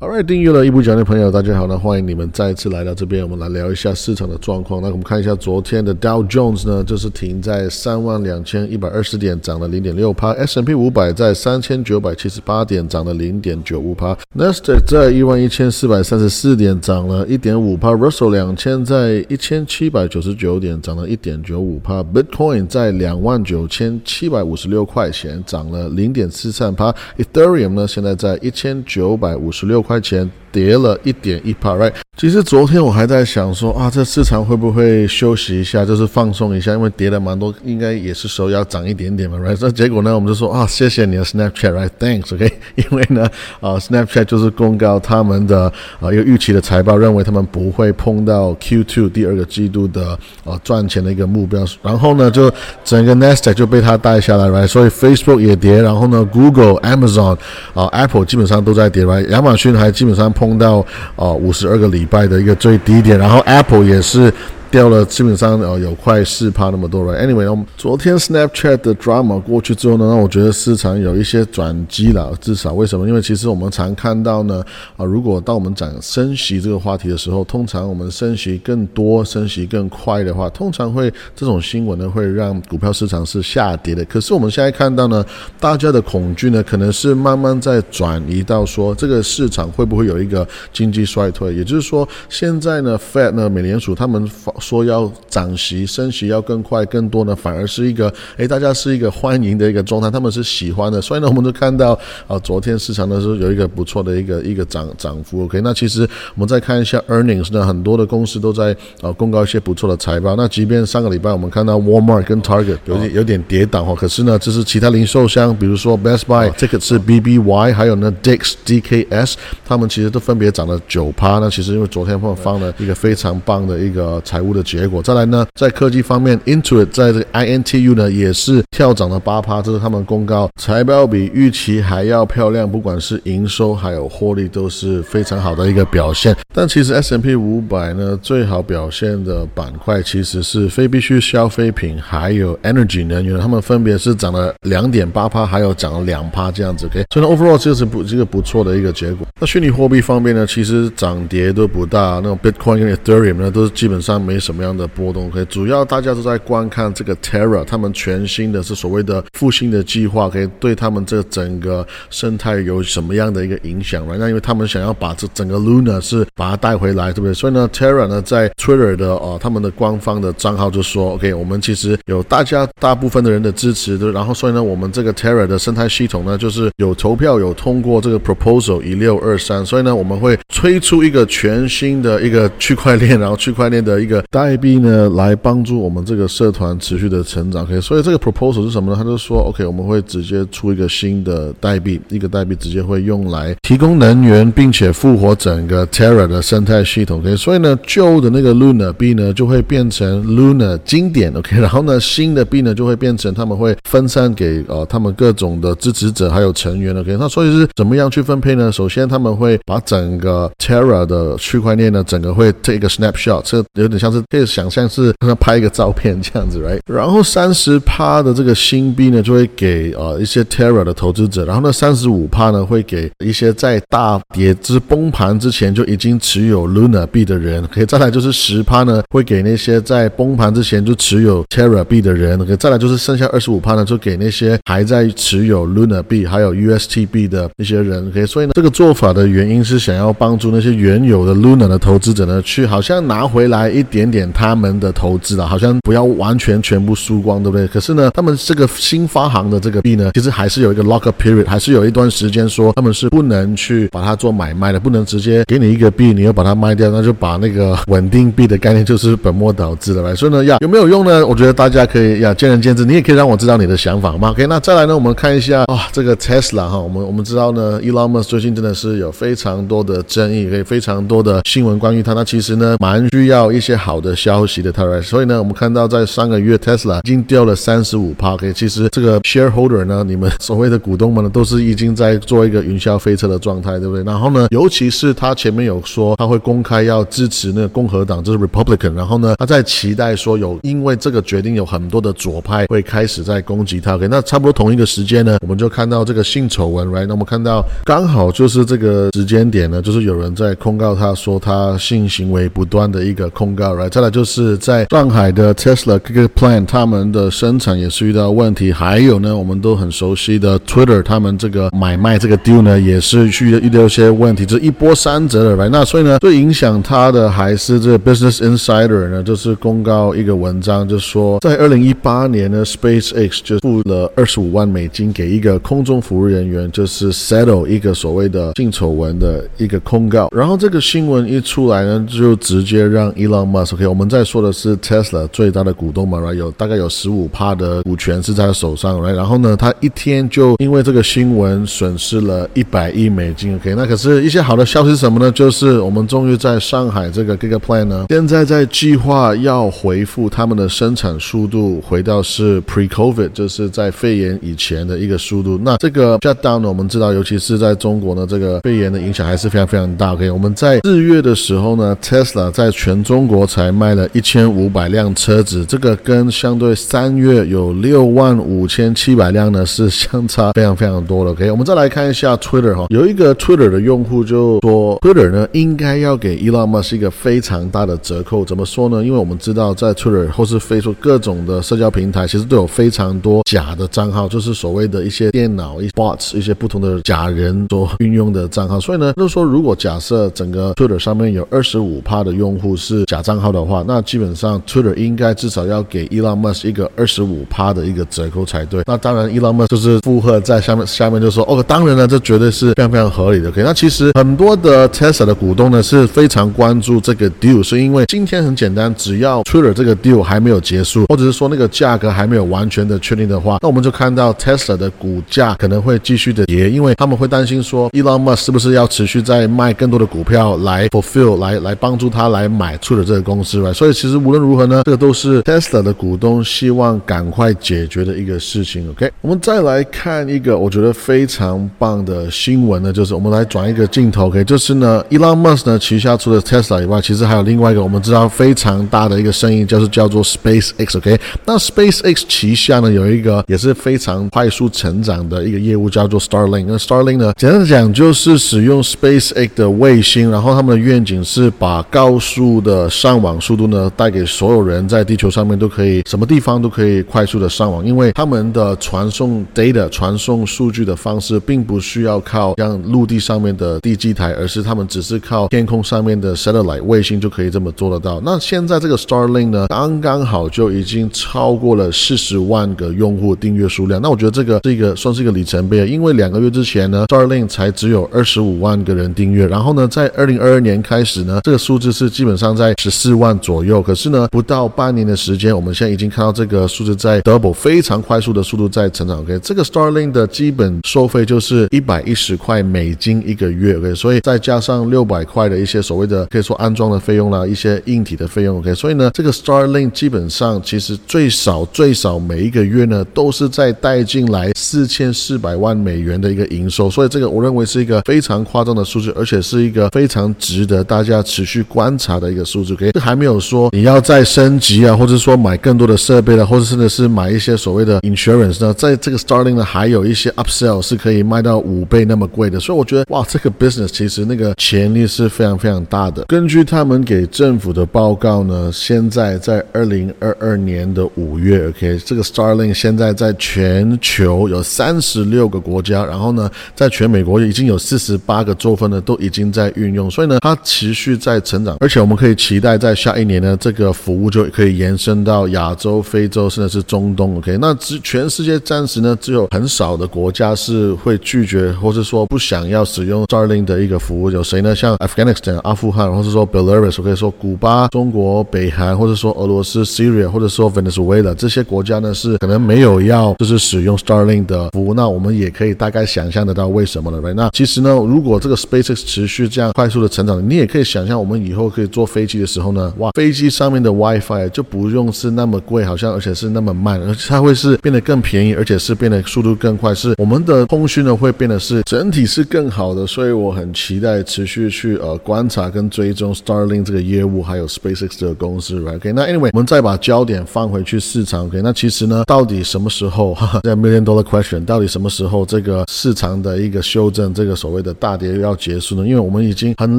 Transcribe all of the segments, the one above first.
Alright，订阅了一步讲的朋友，大家好，呢欢迎你们再次来到这边，我们来聊一下市场的状况。那我们看一下昨天的 Dow Jones 呢，就是停在三万两千一百二十点，涨了零点六帕；S&P 五百在三千九百七十八点，涨了零点九五帕；Nasdaq 在一万一千四百三十四点，涨了一点五帕；Russell 两千在一千七百九十九点，涨了一点九五帕；Bitcoin 在两万九千七百五十六块钱，涨了零点四三帕；Ethereum 呢，现在在一千九百五十六。块钱跌了一点一 p r i g h t 其实昨天我还在想说啊，这市场会不会休息一下，就是放松一下，因为跌了蛮多，应该也是时候要涨一点点嘛，right？那结果呢，我们就说啊，谢谢你的 Snapchat，right？Thanks，OK？因为呢，啊，Snapchat 就是公告他们的啊一个预期的财报，认为他们不会碰到 Q2 第二个季度的啊赚钱的一个目标，然后呢，就整个 Nasdaq 就被它带下来，right？所以 Facebook 也跌，然后呢，Google、Amazon、啊 Apple 基本上都在跌，right？亚马逊还基本上碰到啊五十二个礼拜的一个最低点，然后 Apple 也是。掉了基本上呃有快四趴那么多了。Anyway，我们昨天 Snapchat 的 drama 过去之后呢，让我觉得市场有一些转机了。至少为什么？因为其实我们常看到呢，啊，如果当我们讲升息这个话题的时候，通常我们升息更多、升息更快的话，通常会这种新闻呢会让股票市场是下跌的。可是我们现在看到呢，大家的恐惧呢，可能是慢慢在转移到说这个市场会不会有一个经济衰退？也就是说，现在呢，Fed 呢，美联储他们说要涨息、升息要更快、更多呢，反而是一个哎，大家是一个欢迎的一个状态，他们是喜欢的，所以呢，我们就看到啊，昨天市场的时候有一个不错的一个一个涨涨幅。OK，那其实我们再看一下 earnings 呢，很多的公司都在啊公告一些不错的财报。那即便上个礼拜我们看到 Walmart 跟 Target 有点有点跌档哈，可是呢，这是其他零售商，比如说 Best Buy 这个是 BBY，还有呢 Dix DKS，他们其实都分别涨了九趴。那其实因为昨天他们放了一个非常棒的一个财务的结果，再来呢，在科技方面，Intuit 在这个 INTU 呢也是跳涨了八趴，这是他们公告财报比预期还要漂亮，不管是营收还有获利都是非常好的一个表现。但其实 S&P 五百呢最好表现的板块其实是非必需消费品还有 Energy 能源，他们分别是涨了两点八趴，还有涨了两趴这样子。OK，所以 Overall 这是不这个不错的一个结果。那虚拟货币方面呢，其实涨跌都不大，那种 Bitcoin 跟 Ethereum 呢都是基本上没什么样的波动。可以主要大家都在观看这个 Terra，他们全新的是所谓的复兴的计划，可以对他们这整个生态有什么样的一个影响？Right？那因为他们想要把这整个 Luna 是把它带回来，对不对？所以呢，Terra 呢在 Twitter 的哦他们的官方的账号就说，OK，我们其实有大家大部分的人的支持的，然后所以呢，我们这个 Terra 的生态系统呢，就是有投票有通过这个 proposal 一六二三，所以呢，我们会推出一个全新的一个区块链，然后区块链的一个代币呢，来帮助我们这个社团持续的成长。OK，所以这个 proposal 是什么呢？他就说，OK，我们会直接出一个新的代币，一个代币直接会用来提供能源，并且复活整个 Terra 的生态系统。OK，所以呢，旧的那个 Luna 币呢就会变成 Luna 经典。OK，然后呢，新的币呢就会变成他们会分散给呃他们各种的支持者还有成员。OK，那所以是怎么样去分配呢？首先他们会把整个 Terra 的区块链呢，整个会 take 一个 snapshot，这有点像是可以想象是他拍一个照片这样子，right？然后三十趴的这个新币呢，就会给呃一些 Terra 的投资者，然后呢三十五趴呢会给一些在大跌之崩盘之前就已经持有 Luna 币的人，可以再来就是十趴呢会给那些在崩盘之前就持有 Terra 币的人，可以再来就是剩下二十五趴呢就给那些还在持有 Luna 币还有 UST 币的一些人，可以所以呢这个做法的原因是想要帮助那些原有的 Luna 的投资者呢去好像拿回来一点点他们的投资啊，好像不要完全全部输光，对不对？可是呢，他们这个新发行的这个币呢，其实还是有一个 lock period，还是有一段时间说他们是不能去把它做买卖的，不能直接给你一个币，你要把它卖掉，那就把那个稳定币的概念就是本末倒置了，所以呢，要有没有用呢？我觉得大家可以要见仁见智，你也可以让我知道你的想法好吗？OK，那再来呢，我们看一下啊，这个 Tesla 哈，我们我们知道呢，Elon Musk 最近真的是有非常多的争议，可以非常多的新闻关于他，那其实呢，蛮需要一些好。的消息的 t 所以呢，我们看到在上个月 Tesla 已经掉了三十五趴。OK，其实这个 shareholder 呢，你们所谓的股东们呢，都是已经在做一个云霄飞车的状态，对不对？然后呢，尤其是他前面有说他会公开要支持那个共和党，就是 Republican。然后呢，他在期待说有因为这个决定有很多的左派会开始在攻击他。OK，那差不多同一个时间呢，我们就看到这个性丑闻，Right？那我们看到刚好就是这个时间点呢，就是有人在控告他说他性行为不断的一个控告，Right？再来就是在上海的 Tesla 这个 Plan，他们的生产也是遇到问题。还有呢，我们都很熟悉的 Twitter，他们这个买卖这个 deal 呢，也是遇遇到一些问题，这一波三折的来那所以呢，最影响他的还是这个 Business Insider 呢，就是公告一个文章，就说在二零一八年呢，SpaceX 就付了二十五万美金给一个空中服务人员，就是 settle 一个所谓的性丑闻的一个控告。然后这个新闻一出来呢，就直接让 Elon Musk OK，我们在说的是 Tesla 最大的股东嘛，right？有大概有十五趴的股权是在他手上，right？然后呢，他一天就因为这个新闻损失了一百亿美金，OK？那可是一些好的消息是什么呢？就是我们终于在上海这个 Giga Plan 呢，现在在计划要回复他们的生产速度，回到是 Pre-COVID，就是在肺炎以前的一个速度。那这个 shutdown 呢，我们知道，尤其是在中国呢，这个肺炎的影响还是非常非常大。OK？我们在四月的时候呢，Tesla 在全中国才卖了一千五百辆车子，这个跟相对三月有六万五千七百辆呢，是相差非常非常多的。OK？我们再来看一下 Twitter 哈，有一个 Twitter 的用户就说，Twitter 呢应该要给 Elon Musk 一个非常大的折扣。怎么说呢？因为我们知道在 Twitter 或是飞出各种的社交平台，其实都有非常多假的账号，就是所谓的一些电脑、一些 bots、一些不同的假人所运用的账号。所以呢，就是说，如果假设整个 Twitter 上面有二十五趴的用户是假账号的话，那基本上 Twitter 应该至少要给 Elon Musk 一个二十五趴的一个折扣才对。那当然，Elon Musk 就是附和在下面，下面就说：“哦，当然了，这绝对是非常非常合理的。” OK，那其实很多的 Tesla 的股东呢是非常关注这个 deal，是因为今天很简单，只要 Twitter 这个 deal 还没有结束，或者是说那个价格还没有完全的确定的话，那我们就看到 Tesla 的股价可能会继续的跌，因为他们会担心说 Elon Musk 是不是要持续在卖更多的股票来 fulfill 来来帮助他来买出的这个公，right？所以其实无论如何呢，这个都是 Tesla 的股东希望赶快解决的一个事情。OK，我们再来看一个我觉得非常棒的新闻呢，就是我们来转一个镜头，OK，就是呢，Elon Musk 呢旗下除了 Tesla 以外，其实还有另外一个我们知道非常大的一个生意，就是叫做 SpaceX，OK。那 SpaceX 旗下呢有一个也是非常快速成长的一个业务，叫做 Starlink。那 Starlink 呢，简单讲就是使用 SpaceX 的卫星，然后他们的愿景是把高速的上网网速度呢带给所有人，在地球上面都可以，什么地方都可以快速的上网，因为他们的传送 data、传送数据的方式，并不需要靠像陆地上面的地基台，而是他们只是靠天空上面的 satellite 卫星就可以这么做得到。那现在这个 Starlink 呢，刚刚好就已经超过了四十万个用户订阅数量。那我觉得这个这个算是一个里程碑，因为两个月之前呢，Starlink 才只有二十五万个人订阅，然后呢，在二零二二年开始呢，这个数字是基本上在十四万左右。可是呢，不到半年的时间，我们现在已经看到这个数字在 double 非常快速的速度在成长。OK，这个 Starlink 的基本收费就是一百一十块美金一个月。OK，所以再加上六百块的一些所谓的可以说安装的费用啦，一些硬体的费用。OK，所以呢，这个 Starlink 基本上其实最少最少每一个月呢，都是在带进来四千四百万美元的一个营收。所以这个我认为是一个非常夸张的数字，而且是一个非常值得大家持续观察的一个数字。OK，还没有说你要再升级啊，或者说买更多的设备了，或者甚至是买一些所谓的 insurance 呢，在这个 Starling 呢，还有一些 upsell 是可以卖到五倍那么贵的。所以我觉得哇，这个 business 其实那个潜力是非常非常大的。根据他们给政府的报告呢，现在在二零二二年的五月，OK，这个 Starlink 现在在全球有三十六个国家，然后呢，在全美国已经有四十八个州份呢，都已经在运用，所以呢，它持续在成长，而且我们可以期待在下一年呢，这个服务就可以延伸到亚洲、非洲，甚至是中东，OK，那只全世界暂时呢，只有很少的国家是会拒绝，或者说不想要使用 Starlink 的一个服务，有谁呢？像 Afghanistan 阿富汗，或者说 Belarus，可以说古巴、中国、北韩，或者说俄罗斯 Syria，或者说 Venezuela 这些国家呢，是可能没有要就是使用 Starlink 的服务。那我们也可以大概想象得到为什么了，right？那其实呢，如果这个 SpaceX 持续这样快速的成长，你也可以想象，我们以后可以坐飞机的时候呢。呢，哇，飞机上面的 WiFi 就不用是那么贵，好像而且是那么慢，而且它会是变得更便宜，而且是变得速度更快，是我们的通讯呢会变得是整体是更好的，所以我很期待持续去呃观察跟追踪 Starlink 这个业务，还有 SpaceX 这个公司，OK？那 Anyway，我们再把焦点放回去市场，OK？那其实呢，到底什么时候？哈哈，在 Million Dollar Question，到底什么时候这个市场的一个修正，这个所谓的大跌要结束呢？因为我们已经很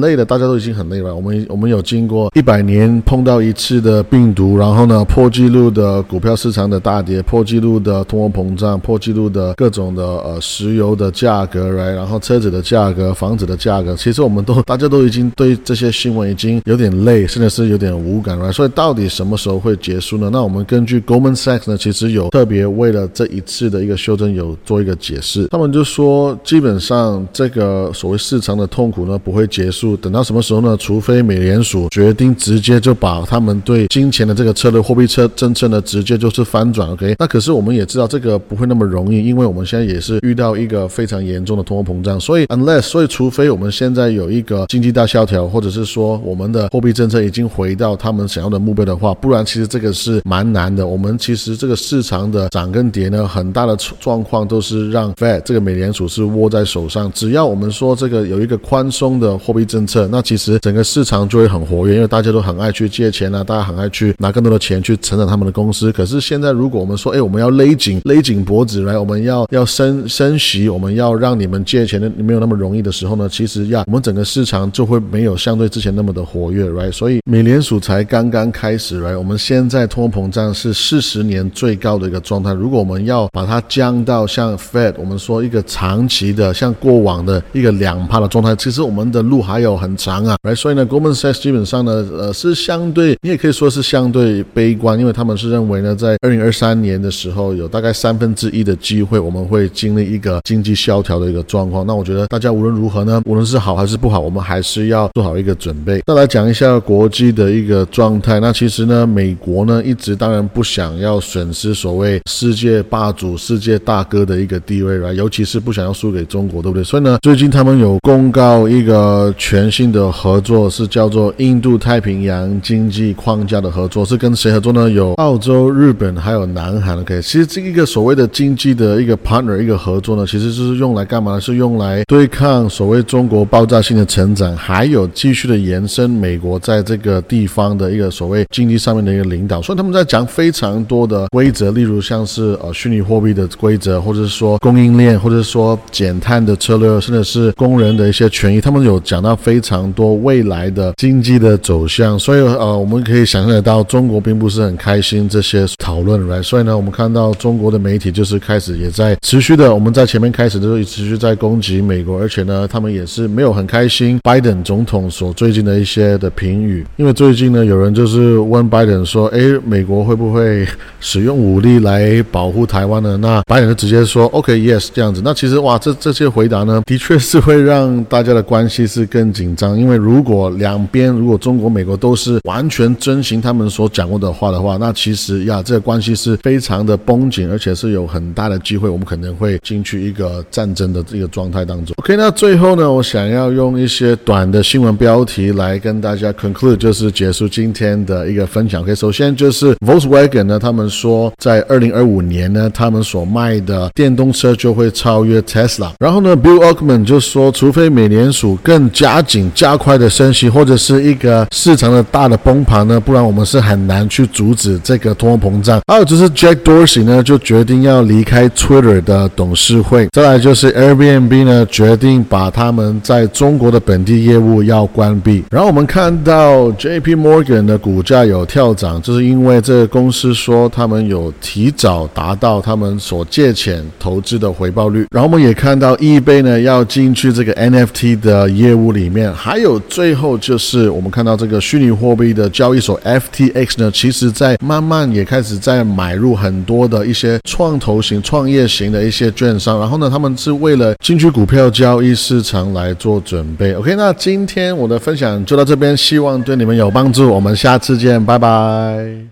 累了，大家都已经很累了，我们我们有经过一百年年碰到一次的病毒，然后呢破纪录的股票市场的大跌，破纪录的通货膨胀，破纪录的各种的呃石油的价格来然后车子的价格，房子的价格，其实我们都大家都已经对这些新闻已经有点累，甚至是有点无感了。所以到底什么时候会结束呢？那我们根据 Goldman Sachs 呢，其实有特别为了这一次的一个修正有做一个解释。他们就说，基本上这个所谓市场的痛苦呢不会结束，等到什么时候呢？除非美联储决定直直接就把他们对金钱的这个策略、货币策政策呢直接就是翻转。OK，那可是我们也知道这个不会那么容易，因为我们现在也是遇到一个非常严重的通货膨胀，所以 unless 所以除非我们现在有一个经济大萧条，或者是说我们的货币政策已经回到他们想要的目标的话，不然其实这个是蛮难的。我们其实这个市场的涨跟跌呢，很大的状况都是让 Fed 这个美联储是握在手上。只要我们说这个有一个宽松的货币政策，那其实整个市场就会很活跃，因为大家都很很爱去借钱啊，大家很爱去拿更多的钱去成长他们的公司。可是现在如果我们说，哎，我们要勒紧勒紧脖子来，我们要要升升息，我们要让你们借钱的没有那么容易的时候呢，其实呀我们整个市场就会没有相对之前那么的活跃，right？所以美联储才刚刚开始，right？我们现在通货膨胀是四十年最高的一个状态。如果我们要把它降到像 Fed，我们说一个长期的像过往的一个两帕的状态，其实我们的路还有很长啊，right？所以呢，Goldman Sachs 基本上呢，呃，是相对你也可以说是相对悲观，因为他们是认为呢，在二零二三年的时候，有大概三分之一的机会我们会经历一个经济萧条的一个状况。那我觉得大家无论如何呢，无论是好还是不好，我们还是要做好一个准备。再来讲一下国际的一个状态。那其实呢，美国呢一直当然不想要损失所谓世界霸主、世界大哥的一个地位吧尤其是不想要输给中国，对不对？所以呢，最近他们有公告一个全新的合作，是叫做印度太平洋经济框架的合作，是跟谁合作呢？有澳洲、日本还有南韩。OK，其实这一个所谓的经济的一个 partner 一个合作呢，其实就是用来干嘛呢？是用来对抗所谓中国爆炸性的成长，还有继续的延伸美国在这个地方的一个所谓经济上面的一个领导。所以他们在讲非常多的规则，例如像是呃虚拟货币的规则，或者是说供应链，或者是说减碳的策略，甚至是工人的一些权益。他们有讲到非常多未来的经济的走向。所以呃，我们可以想象得到，中国并不是很开心这些讨论，right？所以呢，我们看到中国的媒体就是开始也在持续的，我们在前面开始的时候持续在攻击美国，而且呢，他们也是没有很开心拜登总统所最近的一些的评语，因为最近呢，有人就是问拜登说，哎，美国会不会使用武力来保护台湾呢？那拜登就直接说，OK，Yes，这样子。那其实哇，这这些回答呢，的确是会让大家的关系是更紧张，因为如果两边如果中国、美国都都是完全遵循他们所讲过的话的话，那其实呀，这个关系是非常的绷紧，而且是有很大的机会，我们可能会进去一个战争的这个状态当中。OK，那最后呢，我想要用一些短的新闻标题来跟大家 conclude，就是结束今天的一个分享。OK，首先就是 Volkswagen 呢，他们说在二零二五年呢，他们所卖的电动车就会超越 Tesla。然后呢，Bill Ackman 就说，除非美联储更加紧、加快的升息，或者是一个市场的大的崩盘呢，不然我们是很难去阻止这个通货膨胀。还有就是 Jack Dorsey 呢，就决定要离开 Twitter 的董事会。再来就是 Airbnb 呢，决定把他们在中国的本地业务要关闭。然后我们看到 J.P. Morgan 的股价有跳涨，就是因为这个公司说他们有提早达到他们所借钱投资的回报率。然后我们也看到 eBay 呢要进去这个 NFT 的业务里面。还有最后就是我们看到这个虚拟货币的交易所 FTX 呢，其实在慢慢也开始在买入很多的一些创投型、创业型的一些券商。然后呢，他们是为了进去股票交易市场来做准备。OK，那今天我的分享就到这边，希望对你们有帮助。我们下次见，拜拜。